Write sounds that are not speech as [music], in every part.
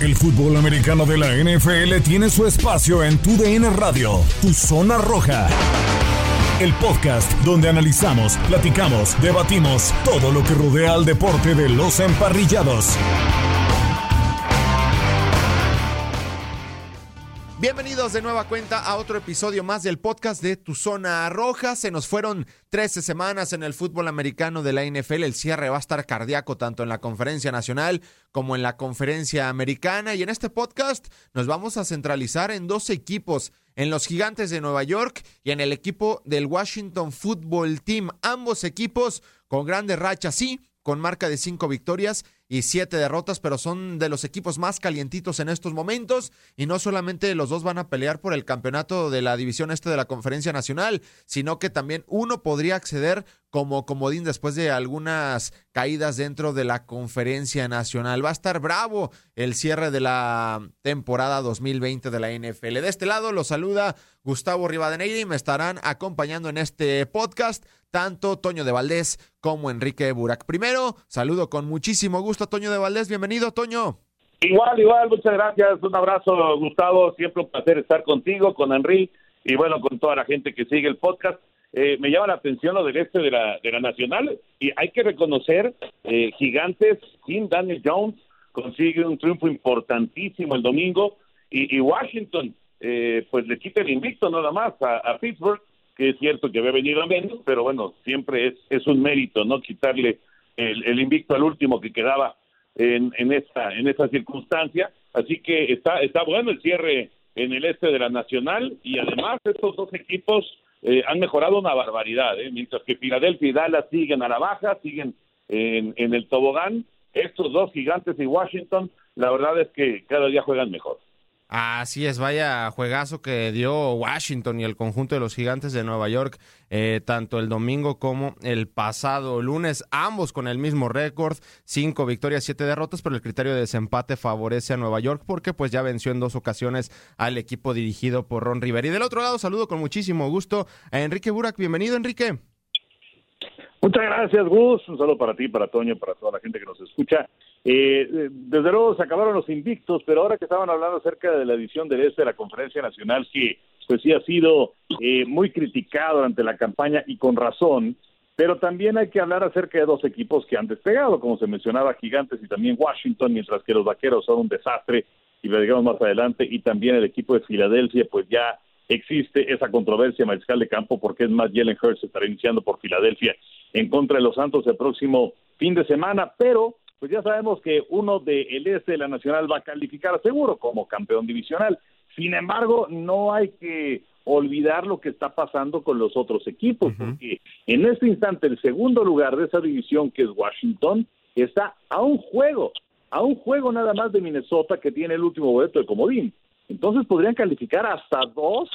El fútbol americano de la NFL tiene su espacio en Tu DN Radio, Tu Zona Roja. El podcast donde analizamos, platicamos, debatimos todo lo que rodea al deporte de los emparrillados. Bienvenidos de nueva cuenta a otro episodio más del podcast de Tu Zona Roja. Se nos fueron 13 semanas en el fútbol americano de la NFL. El cierre va a estar cardíaco tanto en la conferencia nacional como en la conferencia americana. Y en este podcast nos vamos a centralizar en dos equipos, en los gigantes de Nueva York y en el equipo del Washington Football Team. Ambos equipos con grandes rachas, sí, con marca de cinco victorias y siete derrotas, pero son de los equipos más calientitos en estos momentos. Y no solamente los dos van a pelear por el campeonato de la división este de la conferencia nacional, sino que también uno podría acceder como comodín después de algunas caídas dentro de la conferencia nacional. Va a estar bravo el cierre de la temporada 2020 de la NFL. De este lado lo saluda Gustavo Rivadeneira y me estarán acompañando en este podcast tanto Toño de Valdés como Enrique Burak. Primero, saludo con muchísimo gusto a Toño de Valdés. Bienvenido, Toño. Igual, igual, muchas gracias. Un abrazo, Gustavo. Siempre un placer estar contigo, con Enrique y bueno, con toda la gente que sigue el podcast. Eh, me llama la atención lo del este de la, de la Nacional y hay que reconocer, eh, Gigantes, sin Daniel Jones, consigue un triunfo importantísimo el domingo y, y Washington, eh, pues le quita el invicto nada más a, a Pittsburgh que es cierto que había venido a menos, pero bueno, siempre es, es un mérito, ¿no? Quitarle el, el invicto al último que quedaba en, en, esta, en esta circunstancia. Así que está, está bueno el cierre en el este de la Nacional y además estos dos equipos eh, han mejorado una barbaridad, ¿eh? mientras que Filadelfia y Dallas siguen a la baja, siguen en, en el tobogán. Estos dos gigantes y Washington, la verdad es que cada día juegan mejor. Así es, vaya juegazo que dio Washington y el conjunto de los gigantes de Nueva York, eh, tanto el domingo como el pasado lunes, ambos con el mismo récord, cinco victorias, siete derrotas, pero el criterio de desempate favorece a Nueva York porque pues ya venció en dos ocasiones al equipo dirigido por Ron Rivera. Y del otro lado, saludo con muchísimo gusto a Enrique Burak. Bienvenido, Enrique. Muchas gracias, Gus. Un saludo para ti, para Toño, para toda la gente que nos escucha. Eh, desde luego se acabaron los invictos, pero ahora que estaban hablando acerca de la edición del este de la Conferencia Nacional, que pues sí ha sido eh, muy criticado durante la campaña y con razón, pero también hay que hablar acerca de dos equipos que han despegado, como se mencionaba, Gigantes y también Washington, mientras que los Vaqueros son un desastre, y lo digamos más adelante, y también el equipo de Filadelfia, pues ya existe esa controversia mariscal de campo porque es más Jalen Hurts estará iniciando por Filadelfia en contra de los Santos el próximo fin de semana, pero pues ya sabemos que uno del este de la Nacional va a calificar seguro como campeón divisional. Sin embargo, no hay que olvidar lo que está pasando con los otros equipos, porque en este instante el segundo lugar de esa división, que es Washington, está a un juego, a un juego nada más de Minnesota que tiene el último boleto de comodín. Entonces podrían calificar hasta dos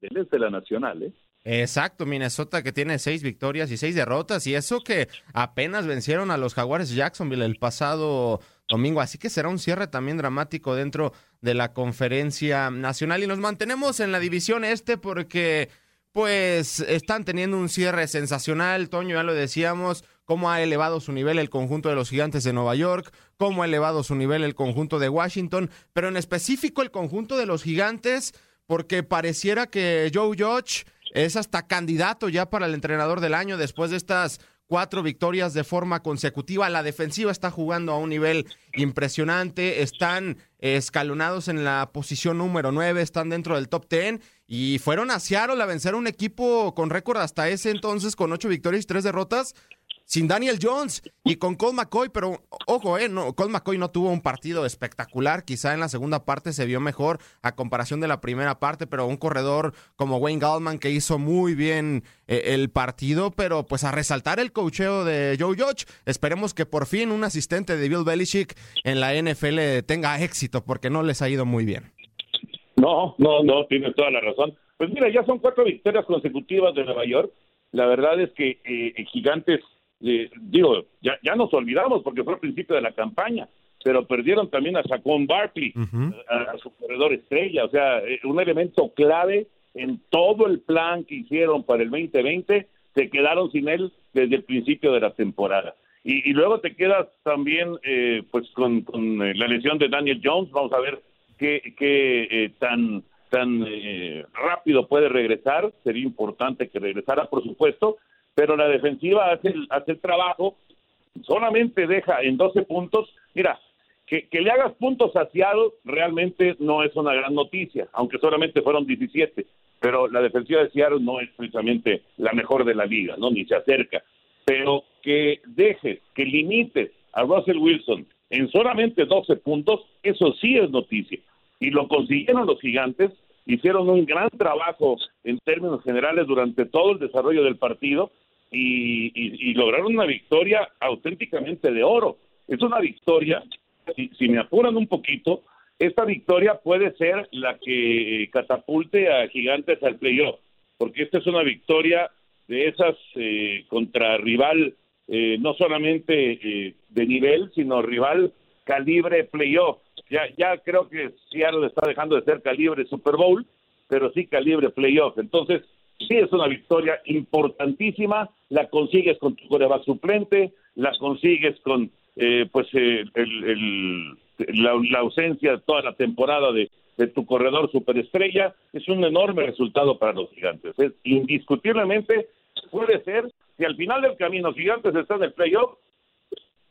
del de la Nacional, ¿eh? Exacto, Minnesota que tiene seis victorias y seis derrotas, y eso que apenas vencieron a los Jaguares Jacksonville el pasado domingo, así que será un cierre también dramático dentro de la conferencia nacional y nos mantenemos en la división este porque pues están teniendo un cierre sensacional, Toño, ya lo decíamos, cómo ha elevado su nivel el conjunto de los gigantes de Nueva York, cómo ha elevado su nivel el conjunto de Washington, pero en específico el conjunto de los gigantes, porque pareciera que Joe Judge es hasta candidato ya para el entrenador del año después de estas cuatro victorias de forma consecutiva. La defensiva está jugando a un nivel impresionante. Están escalonados en la posición número nueve, están dentro del top ten y fueron a Seattle a vencer un equipo con récord hasta ese entonces con ocho victorias y tres derrotas sin Daniel Jones y con Cole McCoy, pero ojo, eh, no, Cole McCoy no tuvo un partido espectacular, quizá en la segunda parte se vio mejor a comparación de la primera parte, pero un corredor como Wayne Gallman que hizo muy bien eh, el partido, pero pues a resaltar el cocheo de Joe Judge, esperemos que por fin un asistente de Bill Belichick en la NFL tenga éxito, porque no les ha ido muy bien. No, no, no, tienes toda la razón. Pues mira, ya son cuatro victorias consecutivas de Nueva York. La verdad es que eh, Gigantes digo, ya, ya nos olvidamos porque fue el principio de la campaña, pero perdieron también a Saquon Barkley, a, su corredor estrella, o sea, eh, un elemento clave en todo el plan que hicieron para el 2020, se quedaron sin él desde el principio de la temporada. Y, luego te quedas también eh, pues con, con, eh, la lesión de Daniel Jones, vamos a ver qué, qué tan tan rápido puede regresar, sería importante que regresara, por supuesto, pero la defensiva hace el, hace trabajo, solamente deja en 12 puntos. Mira, que, le hagas puntos saciados realmente no es una gran noticia, aunque solamente fueron 17, pero la defensiva de Seattle no es precisamente la mejor de la liga, ¿no? Ni se acerca. Pero que dejes, que limites a Russell Wilson en solamente 12 puntos, eso sí es noticia. Y lo consiguieron los gigantes, hicieron un gran trabajo en términos generales durante todo el desarrollo del partido y, lograron una victoria auténticamente de oro. Es una victoria, si, me apuran un poquito, esta victoria puede ser la que catapulte a Gigantes al playoff, porque esta es una victoria de esas eh, contra rival eh, no solamente eh, de nivel, sino rival calibre playoff. Ya, ya creo que Seattle está dejando de ser calibre Super Bowl, pero sí calibre playoff. Entonces, sí es una victoria importantísima, la consigues con tu coreback suplente, la consigues con eh, pues eh, la, ausencia de toda la temporada de, tu corredor superestrella, es un enorme resultado para los gigantes. Es indiscutiblemente puede ser si al final del camino gigantes está en el playoff,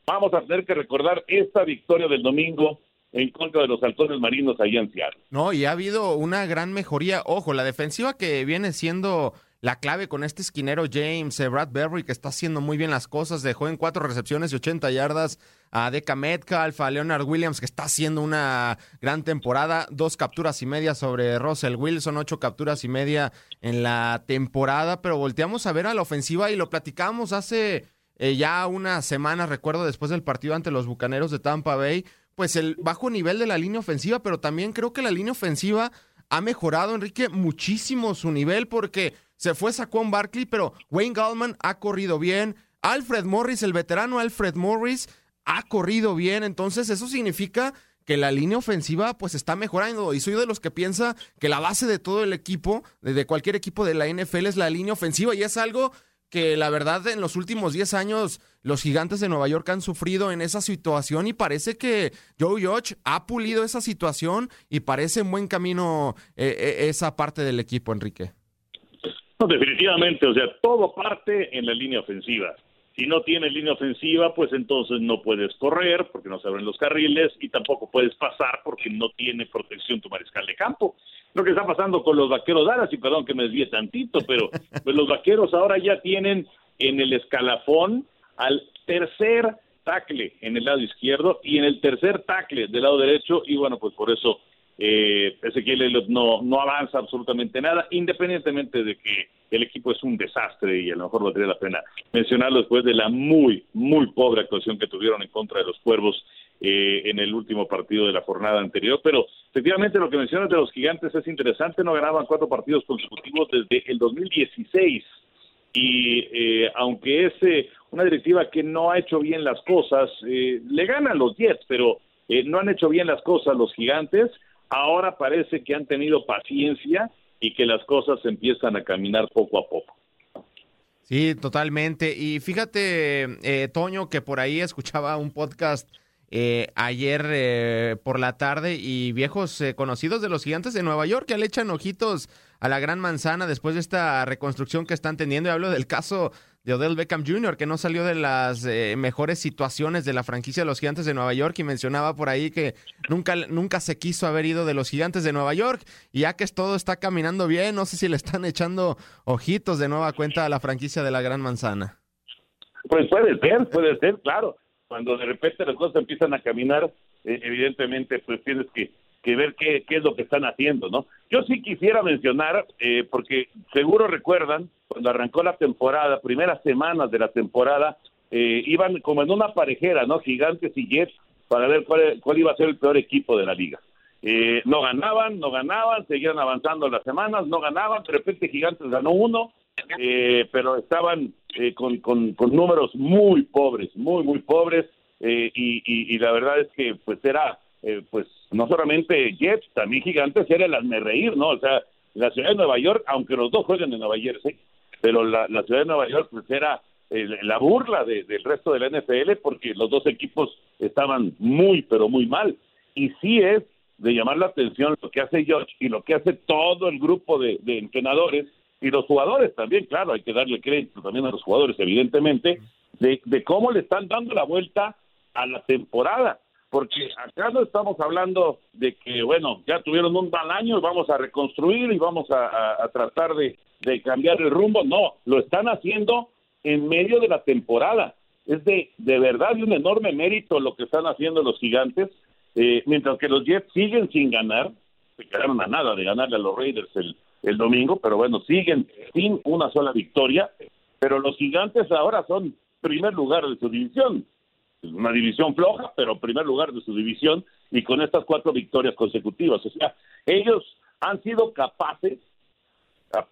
vamos a tener que recordar esta victoria del domingo en contra de los halcones marinos allá en Seattle. No, y ha habido una gran mejoría. Ojo, la defensiva que viene siendo la clave con este esquinero James eh, Bradbury, que está haciendo muy bien las cosas, dejó en cuatro recepciones y 80 yardas a Deca Metcalf, a Leonard Williams, que está haciendo una gran temporada, dos capturas y media sobre Russell Wilson, ocho capturas y media en la temporada, pero volteamos a ver a la ofensiva y lo platicamos hace eh, ya una semana, recuerdo, después del partido ante los Bucaneros de Tampa Bay, pues el bajo nivel de la línea ofensiva, pero también creo que la línea ofensiva ha mejorado, Enrique, muchísimo su nivel porque se fue Saquon Barkley, pero Wayne Gallman ha corrido bien. Alfred Morris, el veterano Alfred Morris, ha corrido bien. Entonces, eso significa que la línea ofensiva pues está mejorando y soy de los que piensa que la base de todo el equipo, de cualquier equipo de la NFL es la línea ofensiva y es algo que la verdad en los últimos 10 años los gigantes de Nueva York han sufrido en esa situación y parece que Joe Judge ha pulido esa situación y parece en buen camino eh, eh, esa parte del equipo, Enrique. Definitivamente, o sea, todo parte en la línea ofensiva. Si no tienes línea ofensiva, pues entonces no puedes correr porque no se abren los carriles y tampoco puedes pasar porque no tiene protección tu mariscal de campo. Lo que está pasando con los vaqueros Dallas, y perdón que me desvíe tantito, pero pues los vaqueros ahora ya tienen en el escalafón al tercer tackle en el lado izquierdo y en el tercer tackle del lado derecho y bueno, pues por eso eh, Ezequiel Elliott no, no avanza absolutamente nada, independientemente de que el equipo es un desastre y a lo mejor valdría la pena mencionarlo después de la muy, muy pobre actuación que tuvieron en contra de los Cuervos eh, en el último partido de la jornada anterior. Pero efectivamente lo que mencionas de los gigantes es interesante, no ganaban cuatro partidos consecutivos desde el 2016 y eh, aunque es eh, una directiva que no ha hecho bien las cosas, eh, le ganan los Jets, pero eh, no han hecho bien las cosas los gigantes, ahora parece que han tenido paciencia y que las cosas empiezan a caminar poco a poco. Sí, totalmente. Y fíjate, eh, Toño, que por ahí escuchaba un podcast eh, ayer eh, por la tarde y viejos eh, conocidos de los gigantes de Nueva York que le echan ojitos a la gran manzana después de esta reconstrucción que están teniendo. Y hablo del caso de Odell Beckham Jr., que no salió de las eh, mejores situaciones de la franquicia de los gigantes de Nueva York y mencionaba por ahí que nunca, nunca se quiso haber ido de los gigantes de Nueva York y ya que todo está caminando bien, no sé si le están echando ojitos de nueva cuenta a la franquicia de la gran manzana. Pues puede ser, puede ser, claro. Cuando de repente las cosas empiezan a caminar, eh, evidentemente, pues tienes que, que ver qué, es lo que están haciendo, ¿no? Yo sí quisiera mencionar, eh, porque seguro recuerdan, cuando arrancó la temporada, primeras semanas de la temporada, eh, iban como en una parejera, ¿no? Gigantes y Jets, para ver cuál, cuál iba a ser el peor equipo de la liga. Eh, no ganaban, no ganaban, seguían avanzando las semanas, no ganaban, de repente Gigantes ganó uno, eh, pero estaban eh, con, con, con, números muy pobres, muy, muy pobres, eh, y, la verdad es que pues era, eh, pues no solamente Jets, también Gigantes, era el hazme reír, ¿no? O sea, la ciudad de Nueva York, aunque los dos jueguen en Nueva Jersey, pero la, la ciudad de Nueva York pues era eh, la burla de, del resto de la NFL porque los dos equipos estaban muy, pero muy mal. Y sí es de llamar la atención lo que hace George y lo que hace todo el grupo de entrenadores y los jugadores también, claro, hay que darle crédito también a los jugadores, evidentemente, de, cómo le están dando la vuelta a la temporada. Porque acá no estamos hablando de que, bueno, ya tuvieron un mal año, vamos a reconstruir y vamos a tratar de, de cambiar el rumbo. No, lo están haciendo en medio de la temporada. Es de, de verdad de un enorme mérito lo que están haciendo los gigantes, eh, mientras que los Jets siguen sin ganar, se quedaron a nada de ganarle a los Raiders el, el domingo, pero bueno, siguen sin una sola victoria, pero los gigantes ahora son primer lugar de su división, una división floja, pero primer lugar de su división y con estas cuatro victorias consecutivas, o sea, ellos han sido capaces, a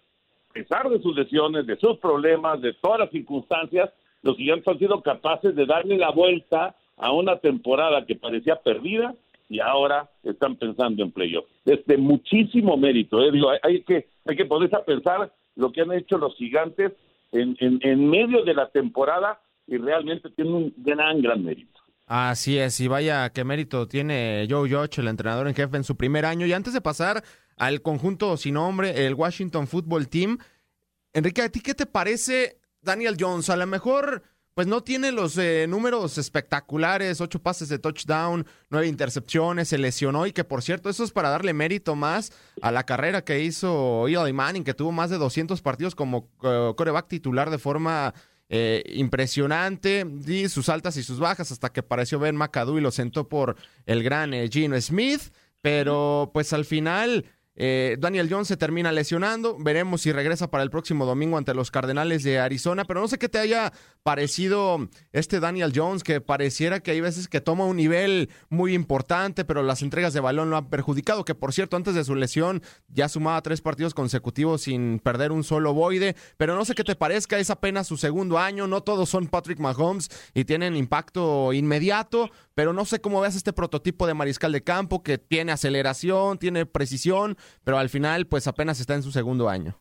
pesar de sus lesiones, de sus problemas, de todas las circunstancias, los gigantes han sido capaces de darle la vuelta a una temporada que parecía perdida y ahora están pensando en playoff. Desde muchísimo mérito, ¿eh? Digo, hay, hay, que hay que ponerse a pensar lo que han hecho los gigantes en, en, en medio de la temporada y realmente tienen un gran, gran mérito. Así es, y vaya qué mérito tiene Joe Judge, el entrenador en jefe en su primer año. Y antes de pasar al conjunto sin nombre, el Washington Football Team, Enrique, ¿a ti qué te parece Daniel Jones? A lo mejor pues no tiene los eh, números espectaculares, ocho pases de touchdown, nueve intercepciones, se lesionó y que por cierto eso es para darle mérito más a la carrera que hizo Eli Manning, que tuvo más de 200 partidos como uh, coreback titular de forma eh, impresionante, y sus altas y sus bajas hasta que apareció Ben McAdoo y lo sentó por el gran eh, Gino Smith, pero pues al final... Eh, Daniel Jones se termina lesionando. Veremos si regresa para el próximo domingo ante los Cardenales de Arizona. Pero no sé qué te haya parecido este Daniel Jones, que pareciera que hay veces que toma un nivel muy importante, pero las entregas de balón lo han perjudicado. Que por cierto, antes de su lesión ya sumaba tres partidos consecutivos sin perder un solo boide. Pero no sé qué te parezca, es apenas su segundo año. No todos son Patrick Mahomes y tienen impacto inmediato. Pero no sé cómo veas este prototipo de mariscal de campo que tiene aceleración, tiene precisión pero al final pues apenas está en su segundo año.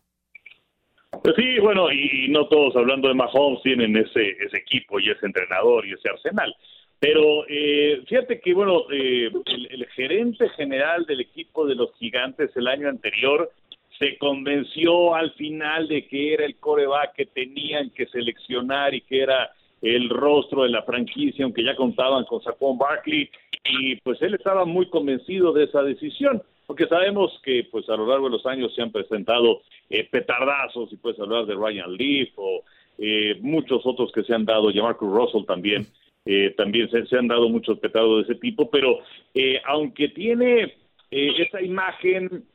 Pues sí, bueno, y, y no todos hablando de Mahomes tienen ese, ese equipo y ese entrenador y ese arsenal. Pero eh, fíjate que, bueno, eh, el, gerente general del equipo de los gigantes el año anterior se convenció al final de que era el coreback que tenían que seleccionar y que era el rostro de la franquicia, aunque ya contaban con Saquon Barkley, y pues él estaba muy convencido de esa decisión porque sabemos que pues a lo largo de los años se han presentado eh, petardazos y puedes hablar de Ryan Leaf o eh, muchos otros que se han dado, y Marcus Russell también, eh, también se, han dado muchos petardos de ese tipo, pero eh, aunque tiene esa imagen,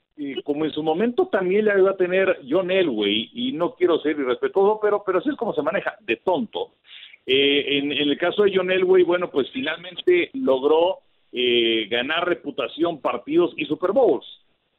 como en su momento también la iba a tener John Elway, y no quiero ser irrespetuoso, pero, pero así es como se maneja, de tonto. En, en, el caso de John Elway, bueno, pues finalmente logró ganar reputación, partidos y Super Bowls.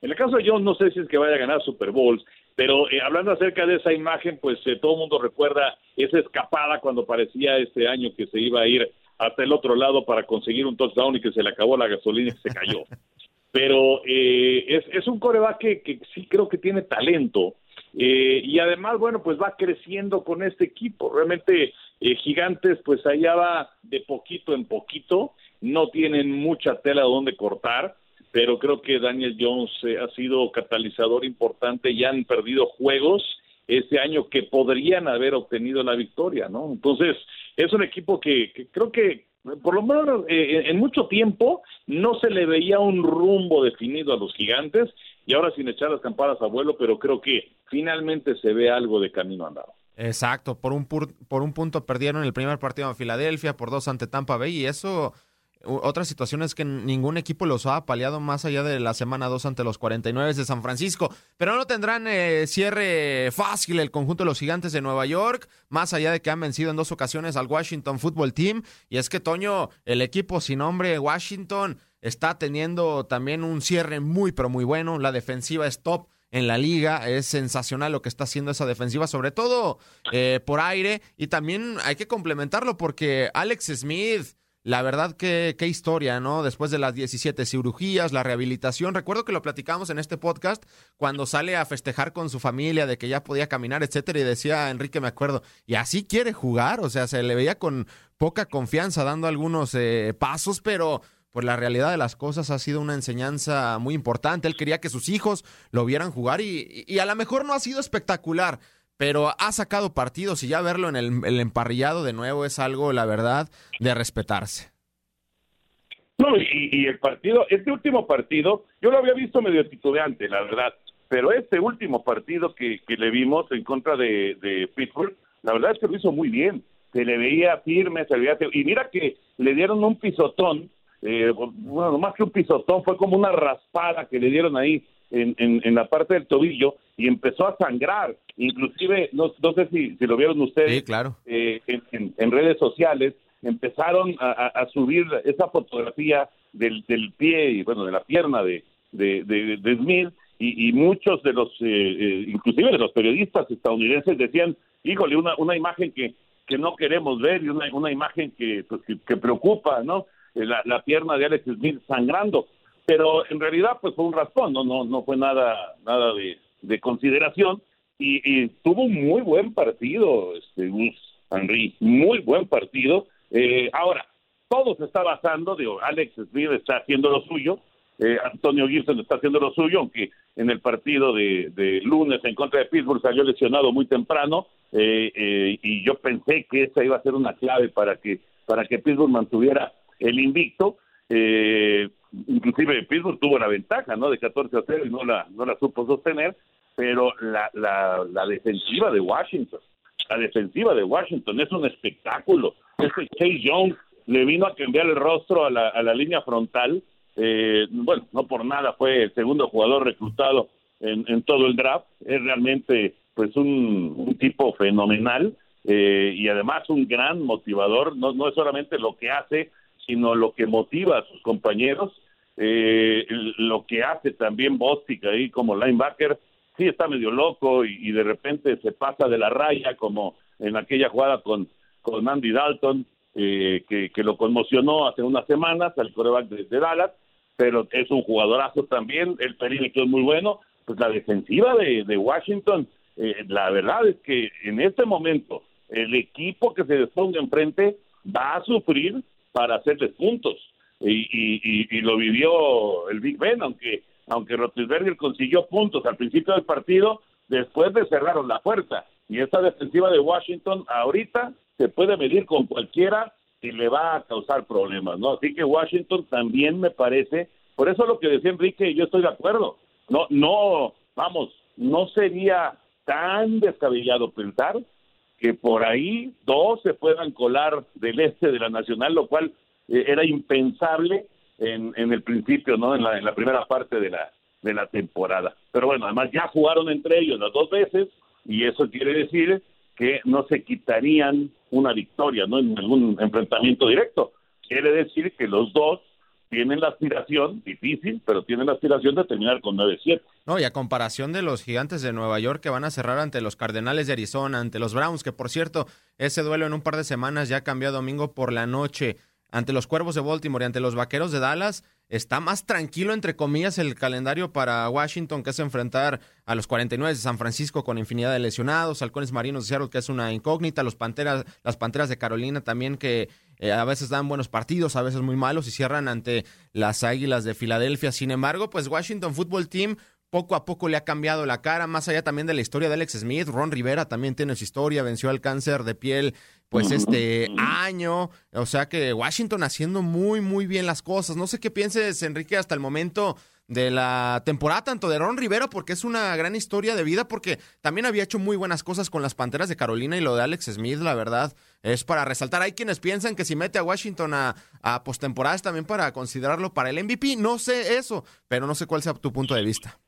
En el caso de John, no sé si es que vaya a ganar Super Bowls, pero eh, hablando acerca de esa imagen, pues eh, todo el mundo recuerda esa escapada cuando parecía este año que se iba a ir hasta el otro lado para conseguir un touchdown y que se le acabó la gasolina y se cayó. [laughs] Pero eh, es, es, un coreback que, que, sí creo que tiene talento. y además, bueno, pues va creciendo con este equipo. Realmente, Gigantes, pues allá va de poquito en poquito. No tienen mucha tela donde cortar pero creo que Daniel Jones eh, ha sido catalizador importante y han perdido juegos este año que podrían haber obtenido la victoria, ¿no? Entonces, es un equipo que, creo que por lo menos eh, en mucho tiempo no se le veía un rumbo definido a los gigantes y ahora sin echar las campanas a vuelo, pero creo que finalmente se ve algo de camino andado. Exacto, por un, por un punto perdieron el primer partido en Filadelfia, por dos ante Tampa Bay y eso otra situación es que ningún equipo los ha apaleado más allá de la semana 2 ante los 49 de San Francisco. Pero no tendrán eh, cierre fácil el conjunto de los gigantes de Nueva York, más allá de que han vencido en dos ocasiones al Washington Football Team. Y es que, Toño, el equipo sin nombre Washington está teniendo también un cierre muy, pero muy bueno. La defensiva es top en la liga. Es sensacional lo que está haciendo esa defensiva, sobre todo eh, por aire. Y también hay que complementarlo porque Alex Smith la verdad, qué, qué historia, ¿no? Después de las 17 cirugías, la rehabilitación. Recuerdo que lo platicamos en este podcast cuando sale a festejar con su familia de que ya podía caminar, etcétera, y decía Enrique, me acuerdo, y así quiere jugar, o sea, se le veía con poca confianza dando algunos eh, pasos, pero pues la realidad de las cosas ha sido una enseñanza muy importante. Él quería que sus hijos lo vieran jugar y, y a lo mejor no ha sido espectacular pero ha sacado partidos y ya verlo en el, emparrillado de nuevo es algo, la verdad, de respetarse. No, y, el partido, este último partido, yo lo había visto medio titubeante, la verdad, pero este último partido que, le vimos en contra de, Pittsburgh, la verdad es que lo hizo muy bien, se le veía firme, se le veía... Y mira que le dieron un pisotón, eh, bueno, más que un pisotón, fue como una raspada que le dieron ahí en, en, la parte del tobillo y empezó a sangrar. Inclusive, no, no sé si, si, lo vieron ustedes claro. Eh, en, redes sociales, empezaron a, subir esa fotografía del, del, pie y, bueno, de la pierna de, de, de, Smith y, muchos de los, eh, eh, inclusive de los periodistas estadounidenses decían, híjole, una, una imagen que, que no queremos ver y una, una imagen que, pues, que, preocupa, ¿no? La, la pierna de Alex Smith sangrando pero en realidad pues fue un raspón, no no no fue nada nada de, consideración y, tuvo un muy buen partido este Henry, muy buen partido. Eh, ahora todo se está basando, de Alex Smith está haciendo lo suyo, eh, Antonio Gibson está haciendo lo suyo, aunque en el partido de, lunes en contra de Pittsburgh salió lesionado muy temprano eh, y yo pensé que esa iba a ser una clave para que para que Pittsburgh mantuviera el invicto. Eh, inclusive Pittsburgh tuvo la ventaja, ¿no? De 14 a 0 y no la, no la supo sostener, pero la, la, la defensiva de Washington, la defensiva de Washington es un espectáculo. Este Chase Young le vino a cambiar el rostro a la, a la línea frontal. Eh, bueno, no por nada fue el segundo jugador reclutado en, en todo el draft. Es realmente pues un, un tipo fenomenal eh, y además un gran motivador. No, no es solamente lo que hace, sino lo que motiva a sus compañeros, eh, lo que hace también Bostic ahí como linebacker, sí está medio loco y, de repente se pasa de la raya como en aquella jugada con, con Andy Dalton, eh, que, lo conmocionó hace unas semanas al coreback de, Dallas, pero es un jugadorazo también, el perímetro es muy bueno, pues la defensiva de, Washington, eh, la verdad es que en este momento el equipo que se disponga enfrente va a sufrir para hacerles puntos. Y, y, lo vivió el Big Ben, aunque aunque Roethlisberger consiguió puntos al principio del partido, después de cerraron la puerta. Y esta defensiva de Washington ahorita se puede medir con cualquiera y le va a causar problemas, ¿no? Así que Washington también me parece, por eso lo que decía Enrique, yo estoy de acuerdo. No, no, vamos, no sería tan descabellado pensar que por ahí dos se puedan colar del este de la Nacional, lo cual eh, era impensable en, en, el principio, ¿no? En la, primera parte de la, de la temporada. Pero bueno, además ya jugaron entre ellos las dos veces y eso quiere decir que no se quitarían una victoria, ¿no? En algún enfrentamiento directo. Quiere decir que los dos tienen la aspiración, difícil, pero tienen la aspiración de terminar con 9-7. No, y a comparación de los gigantes de Nueva York que van a cerrar ante los Cardenales de Arizona, ante los Browns, que por cierto, ese duelo en un par de semanas ya cambió a domingo por la noche, ante los Cuervos de Baltimore y ante los Vaqueros de Dallas, está más tranquilo, entre comillas, el calendario para Washington, que es enfrentar a los 49 de San Francisco con infinidad de lesionados, halcones marinos de Seattle, que es una incógnita, los panteras, las panteras de Carolina también, que eh, a veces dan buenos partidos, a veces muy malos y cierran ante las Águilas de Filadelfia. Sin embargo, pues Washington Football Team poco a poco le ha cambiado la cara, más allá también de la historia de Alex Smith. Ron Rivera también tiene su historia, venció al cáncer de piel pues este año, o sea que Washington haciendo muy muy bien las cosas. No sé qué pienses, Enrique, hasta el momento de la temporada, tanto de Ron Rivera, porque es una gran historia de vida, porque también había hecho muy buenas cosas con las Panteras de Carolina y lo de Alex Smith, la verdad, es para resaltar. Hay quienes piensan que si mete a Washington a, a postemporada es también para considerarlo para el MVP. No sé eso, pero no sé cuál sea tu punto de vista.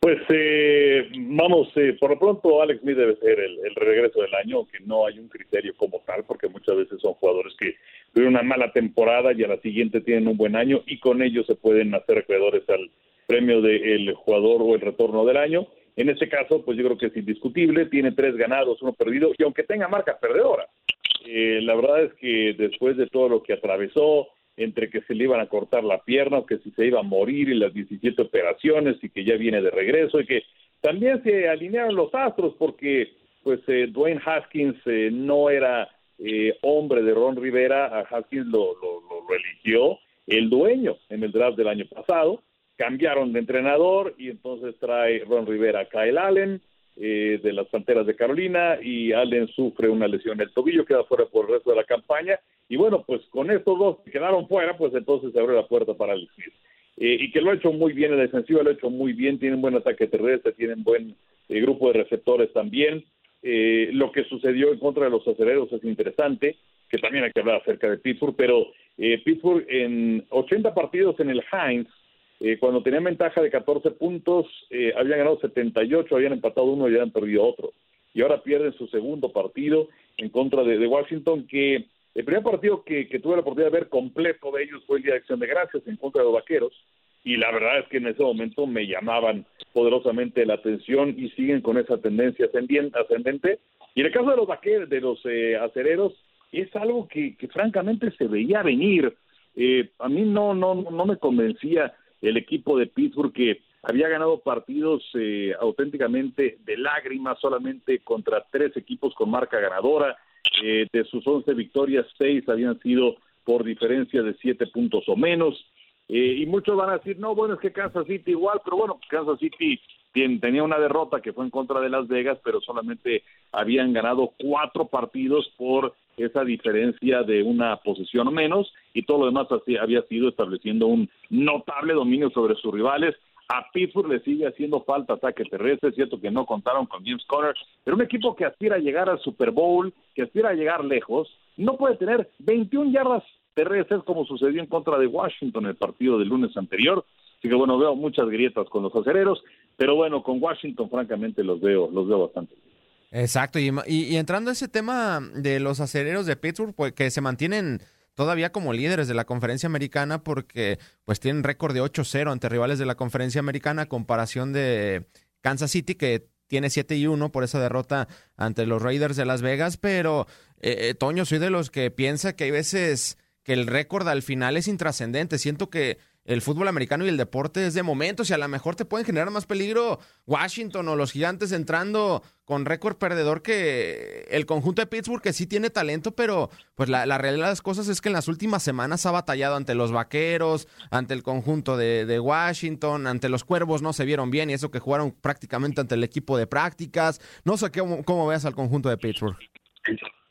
Pues eh, vamos, eh, por lo pronto Alex Smith debe ser el, regreso del año, aunque no hay un criterio como tal, porque muchas veces son jugadores que tuvieron una mala temporada y a la siguiente tienen un buen año y con ellos se pueden hacer acreedores al premio del jugador o el retorno del año. En este caso, pues yo creo que es indiscutible, tiene tres ganados, uno perdido, y aunque tenga marca perdedora, eh, la verdad es que después de todo lo que atravesó, entre que se le iban a cortar la pierna, que si se iba a morir y las 17 operaciones y que ya viene de regreso y que también se alinearon los astros porque pues eh, Dwayne Haskins eh, no era eh, hombre de Ron Rivera, a Haskins lo, lo, lo, eligió el dueño en el draft del año pasado, cambiaron de entrenador y entonces trae Ron Rivera a Kyle Allen, eh, de las Panteras de Carolina y Allen sufre una lesión en el tobillo, queda fuera por el resto de la campaña y bueno, pues con estos dos que quedaron fuera, pues entonces se abre la puerta para el eh, y que lo ha hecho muy bien en la defensiva, lo ha hecho muy bien, tienen buen ataque terrestre, tienen buen eh, grupo de receptores también. Eh, lo que sucedió en contra de los acereros es interesante, que también hay que hablar acerca de Pittsburgh, pero Pittsburgh en 80 partidos en el Heinz eh, cuando tenían ventaja de 14 puntos, eh, habían ganado 78, habían empatado uno y habían perdido otro. Y ahora pierden su segundo partido en contra de, Washington, que el primer partido que, tuve la oportunidad de ver completo de ellos fue el Día de Acción de Gracias en contra de los Vaqueros. Y la verdad es que en ese momento me llamaban poderosamente la atención y siguen con esa tendencia ascendente. Y en el caso de los vaqueros, de los eh, acereros, es algo que, francamente se veía venir. a mí no, no, no me convencía el equipo de Pittsburgh que había ganado partidos eh, auténticamente de lágrimas solamente contra tres equipos con marca ganadora. Eh, de sus once victorias, seis habían sido por diferencia de siete puntos o menos. Eh, y muchos van a decir, no, bueno, es que Kansas City igual, pero bueno, Kansas City tenía una derrota que fue en contra de Las Vegas, pero solamente habían ganado cuatro partidos por esa diferencia de una posición menos y todo lo demás así había sido estableciendo un notable dominio sobre sus rivales. A Pittsburgh le sigue haciendo falta ataque terrestre, es cierto que no contaron con James Conner, pero un equipo que aspira a llegar al Super Bowl, que aspira a llegar lejos, no puede tener 21 yardas terrestres como sucedió en contra de Washington en el partido del lunes anterior. Así que bueno, veo muchas grietas con los acereros, pero bueno, con Washington francamente los veo, los veo bastante bien. Exacto, y, entrando a ese tema de los acereros de Pittsburgh, pues que se mantienen todavía como líderes de la conferencia americana porque pues tienen récord de 8-0 ante rivales de la conferencia americana a comparación de Kansas City que tiene 7 y 1 por esa derrota ante los Raiders de Las Vegas, pero eh, eh, Toño, soy de los que piensa que hay veces que el récord al final es intrascendente. Siento que el fútbol americano y el deporte es de momentos y a lo mejor te pueden generar más peligro Washington o los gigantes entrando con récord perdedor que el conjunto de Pittsburgh que sí tiene talento, pero pues la, realidad de las cosas es que en las últimas semanas ha batallado ante los vaqueros, ante el conjunto de, Washington, ante los cuervos no se vieron bien y eso que jugaron prácticamente ante el equipo de prácticas. No sé cómo, cómo veas al conjunto de Pittsburgh.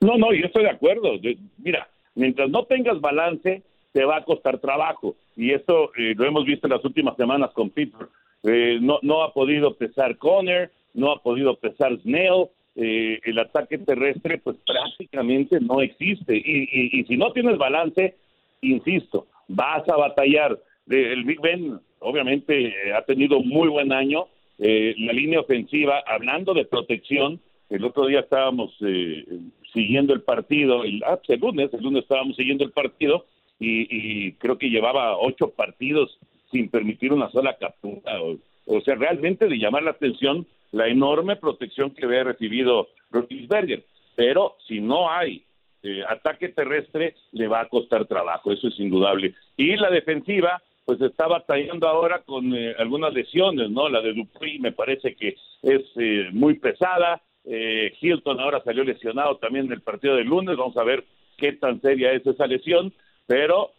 No, no, yo estoy de acuerdo. Mira, mientras no tengas balance, te va a costar trabajo. Y esto eh, lo hemos visto en las últimas semanas con Pittsburgh. Eh, no, no ha podido pesar Conner, no ha podido pesar Snell. eh, el ataque terrestre pues prácticamente no existe. Y, y, si no tienes balance, insisto, vas a batallar. El Big Ben obviamente ha tenido muy buen año. Eh, la línea ofensiva, hablando de protección, el otro día estábamos eh, siguiendo el partido, el, ah, el lunes, el lunes estábamos siguiendo el partido y, creo que llevaba ocho partidos sin permitir una sola captura. O, sea, realmente de llamar la atención la enorme protección que había recibido Roethlisberger. Pero si no hay eh, ataque terrestre, le va a costar trabajo, eso es indudable. Y la defensiva, pues está batallando ahora con eh, algunas lesiones, ¿no? La de Dupree me parece que es eh, muy pesada. Hilton ahora salió lesionado también en el partido del lunes. Vamos a ver qué tan seria es esa lesión. Pero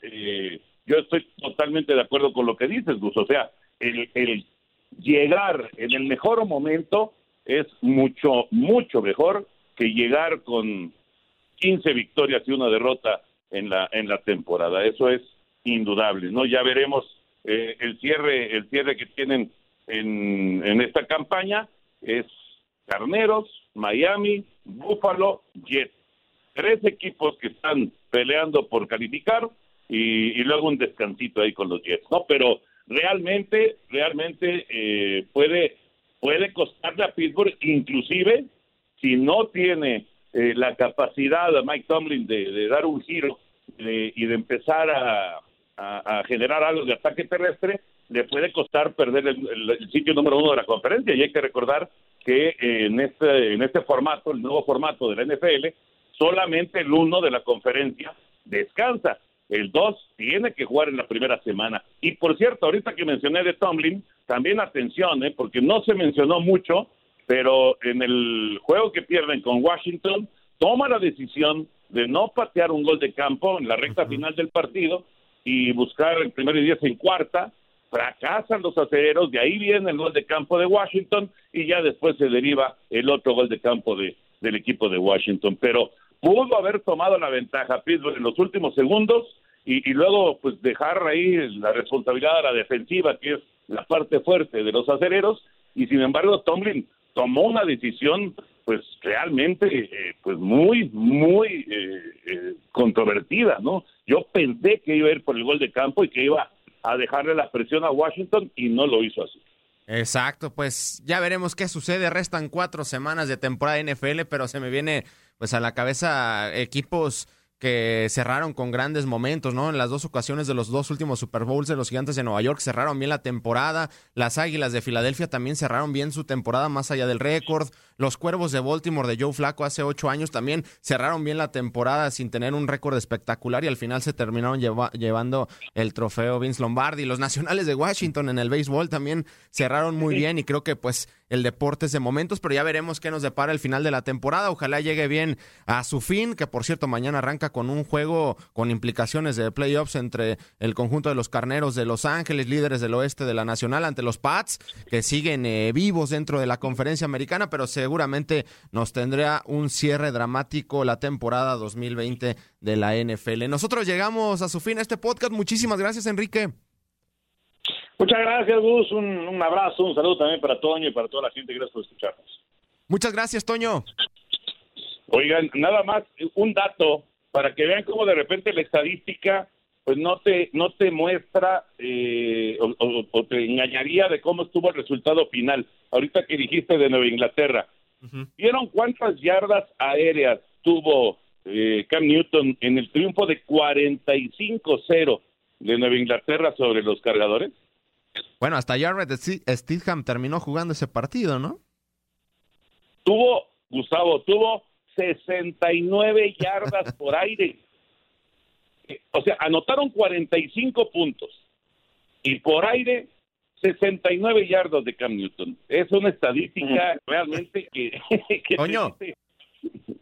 yo estoy totalmente de acuerdo con lo que dices, Gus. O sea, el, el llegar en el mejor momento es mucho, mucho mejor que llegar con 15 victorias y una derrota en la, en la temporada. Eso es indudable, ¿no? Ya veremos eh, el cierre, el cierre que tienen en, en esta campaña es Carneros, Miami, Buffalo, Jets. Tres equipos que están peleando por calificar y, y luego un descansito ahí con los Jets, ¿no? Pero realmente, realmente eh, puede, puede costarle a Pittsburgh, inclusive si no tiene eh, la capacidad de Mike Tomlin de, dar un giro y de empezar a, generar algo de ataque terrestre, le puede costar perder el, sitio número uno de la conferencia. Y hay que recordar que eh, en, este, en este formato, el nuevo formato de la NFL, solamente el uno de la conferencia descansa. El 2 tiene que jugar en la primera semana. Y por cierto, ahorita que mencioné de Tomlin, también atención, ¿eh? porque no se mencionó mucho, pero en el juego que pierden con Washington, toma la decisión de no patear un gol de campo en la recta final del partido y buscar el primer y diez en cuarta. Fracasan los acereros, de ahí viene el gol de campo de Washington y ya después se deriva el otro gol de campo de, del equipo de Washington. Pero pudo haber tomado la ventaja Pittsburgh en los últimos segundos y, luego pues dejar ahí la responsabilidad a la defensiva, que es la parte fuerte de los acereros, y sin embargo Tomlin tomó una decisión pues realmente eh, pues muy muy eh, eh, controvertida no yo pensé que iba a ir por el gol de campo y que iba a dejarle la presión a Washington y no lo hizo así Exacto, pues ya veremos qué sucede. Restan cuatro semanas de temporada NFL, pero se me viene pues a la cabeza equipos que cerraron con grandes momentos, ¿no? En las dos ocasiones de los dos últimos Super Bowls de los Gigantes de Nueva York cerraron bien la temporada. Las Águilas de Filadelfia también cerraron bien su temporada más allá del récord. Los Cuervos de Baltimore de Joe Flaco hace ocho años también cerraron bien la temporada sin tener un récord espectacular y al final se terminaron llevando el trofeo Vince Lombardi. Los Nacionales de Washington en el béisbol también cerraron muy bien y creo que pues el deporte es de momentos, pero ya veremos qué nos depara el final de la temporada. Ojalá llegue bien a su fin, que por cierto mañana arranca con un juego con implicaciones de playoffs entre el conjunto de los Carneros de Los Ángeles, líderes del oeste de la Nacional, ante los Pats, que siguen eh, vivos dentro de la conferencia americana, pero seguramente nos tendrá un cierre dramático la temporada 2020 de la NFL. Nosotros llegamos a su fin a este podcast. Muchísimas gracias, Enrique. Muchas gracias, Gus. Un, abrazo, un saludo también para Toño y para toda la gente. Gracias por escucharnos. Muchas gracias, Toño. Oigan, nada más un dato para que vean cómo de repente la estadística pues no te no te muestra eh, o, te engañaría de cómo estuvo el resultado final. Ahorita que dijiste de Nueva Inglaterra, ¿vieron cuántas yardas aéreas tuvo eh, Cam Newton en el triunfo de 45-0 de Nueva Inglaterra sobre los cargadores? Bueno, hasta Jared Stidham terminó jugando ese partido, ¿no? Tuvo, Gustavo, tuvo 69 yardas por [laughs] aire. O sea, anotaron 45 puntos. Y por aire, 69 yardas de Cam Newton. Es una estadística realmente que... [laughs] Coño.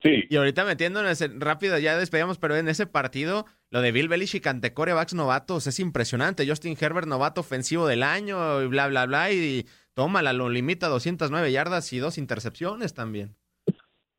Sí. Y ahorita metiéndonos rápido, ya despedimos, pero en ese partido, lo de Bill Belichick ante corebacks novatos es impresionante. Justin Herbert, novato ofensivo del año, y bla, bla, bla, y tómala, lo limita a 209 yardas y dos intercepciones también.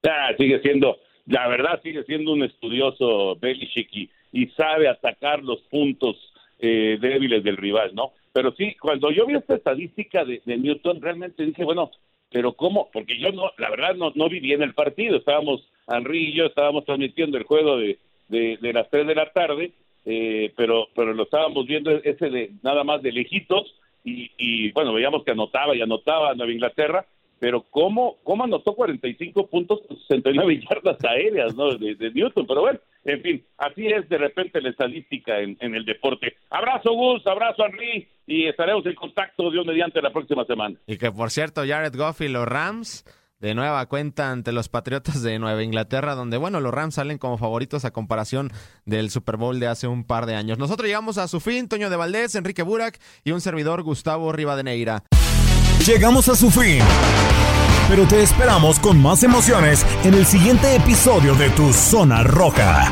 Ah, sigue siendo, la verdad, sigue siendo un estudioso Belichick y, sabe atacar los puntos eh, débiles del rival, ¿no? Pero sí, cuando yo vi esta estadística de, de Newton, realmente dije, bueno, pero cómo, porque yo no, la verdad no, no vi bien el partido, estábamos, Henry y yo estábamos transmitiendo el juego de, de, las 3 de la tarde, eh, pero, pero lo estábamos viendo ese de nada más de lejitos, y, y bueno, veíamos que anotaba y anotaba Nueva Inglaterra, pero cómo, cómo anotó 45 puntos con 69 yardas aéreas ¿no? de, Newton, pero bueno, en fin, así es de repente la estadística en, en el deporte. Abrazo Gus, abrazo Henry y estaremos en contacto Dios mediante la próxima semana. Y que por cierto, Jared Goff y los Rams de nueva cuenta ante los Patriotas de Nueva Inglaterra, donde, bueno, los Rams salen como favoritos a comparación del Super Bowl de hace un par de años. Nosotros llegamos a su fin, Toño de Valdés, Enrique Burak y un servidor, Gustavo Rivadeneira. Llegamos a su fin, pero te esperamos con más emociones en el siguiente episodio de Tu Zona Roja.